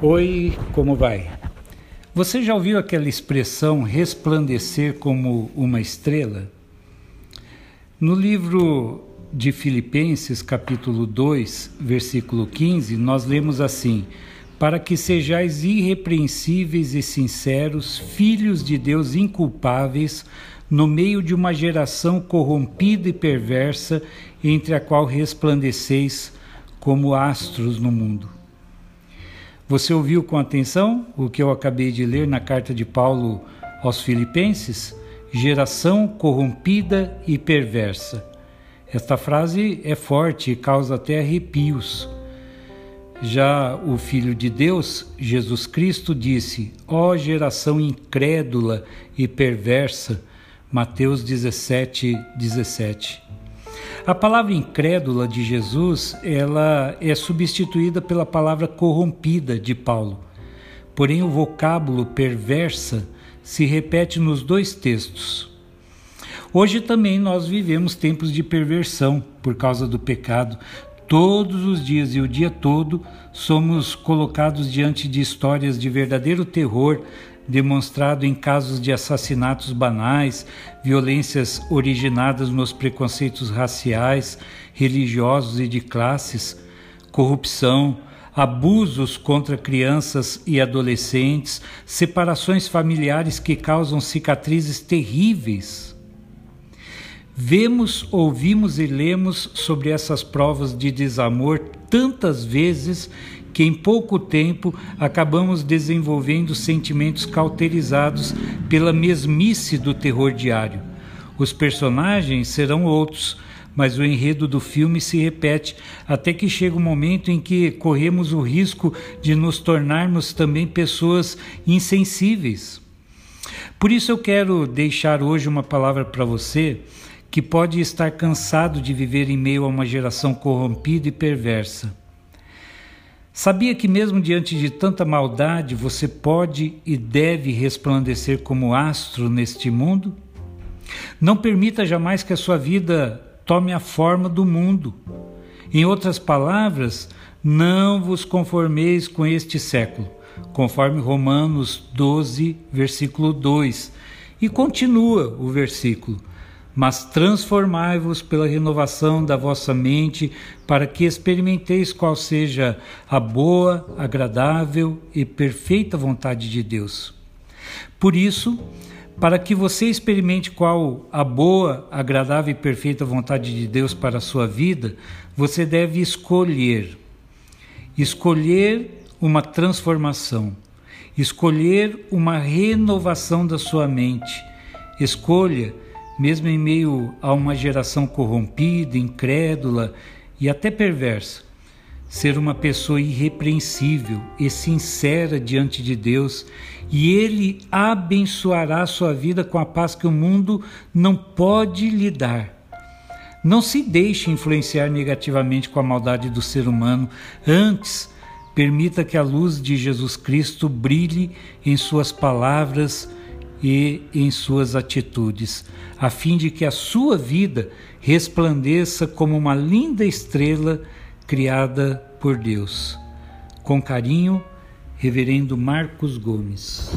Oi, como vai? Você já ouviu aquela expressão resplandecer como uma estrela? No livro de Filipenses, capítulo 2, versículo 15, nós lemos assim: Para que sejais irrepreensíveis e sinceros, filhos de Deus inculpáveis, no meio de uma geração corrompida e perversa, entre a qual resplandeceis como astros no mundo. Você ouviu com atenção o que eu acabei de ler na carta de Paulo aos Filipenses? Geração corrompida e perversa. Esta frase é forte e causa até arrepios. Já o Filho de Deus, Jesus Cristo, disse: Ó oh, geração incrédula e perversa. Mateus 17, 17. A palavra incrédula de Jesus, ela é substituída pela palavra corrompida de Paulo. Porém, o vocábulo perversa se repete nos dois textos. Hoje também nós vivemos tempos de perversão por causa do pecado. Todos os dias e o dia todo somos colocados diante de histórias de verdadeiro terror, demonstrado em casos de assassinatos banais, violências originadas nos preconceitos raciais, religiosos e de classes, corrupção, abusos contra crianças e adolescentes, separações familiares que causam cicatrizes terríveis. Vemos, ouvimos e lemos sobre essas provas de desamor tantas vezes que em pouco tempo acabamos desenvolvendo sentimentos cauterizados pela mesmice do terror diário. Os personagens serão outros, mas o enredo do filme se repete até que chega o um momento em que corremos o risco de nos tornarmos também pessoas insensíveis. Por isso eu quero deixar hoje uma palavra para você que pode estar cansado de viver em meio a uma geração corrompida e perversa. Sabia que, mesmo diante de tanta maldade, você pode e deve resplandecer como astro neste mundo? Não permita jamais que a sua vida tome a forma do mundo. Em outras palavras, não vos conformeis com este século, conforme Romanos 12, versículo 2. E continua o versículo: mas transformai-vos pela renovação da vossa mente, para que experimenteis qual seja a boa, agradável e perfeita vontade de Deus. Por isso, para que você experimente qual a boa, agradável e perfeita vontade de Deus para a sua vida, você deve escolher. Escolher uma transformação, escolher uma renovação da sua mente. Escolha mesmo em meio a uma geração corrompida, incrédula e até perversa, ser uma pessoa irrepreensível e sincera diante de Deus, e Ele abençoará a sua vida com a paz que o mundo não pode lhe dar. Não se deixe influenciar negativamente com a maldade do ser humano, antes, permita que a luz de Jesus Cristo brilhe em suas palavras e em suas atitudes, a fim de que a sua vida resplandeça como uma linda estrela criada por Deus. Com carinho, Reverendo Marcos Gomes.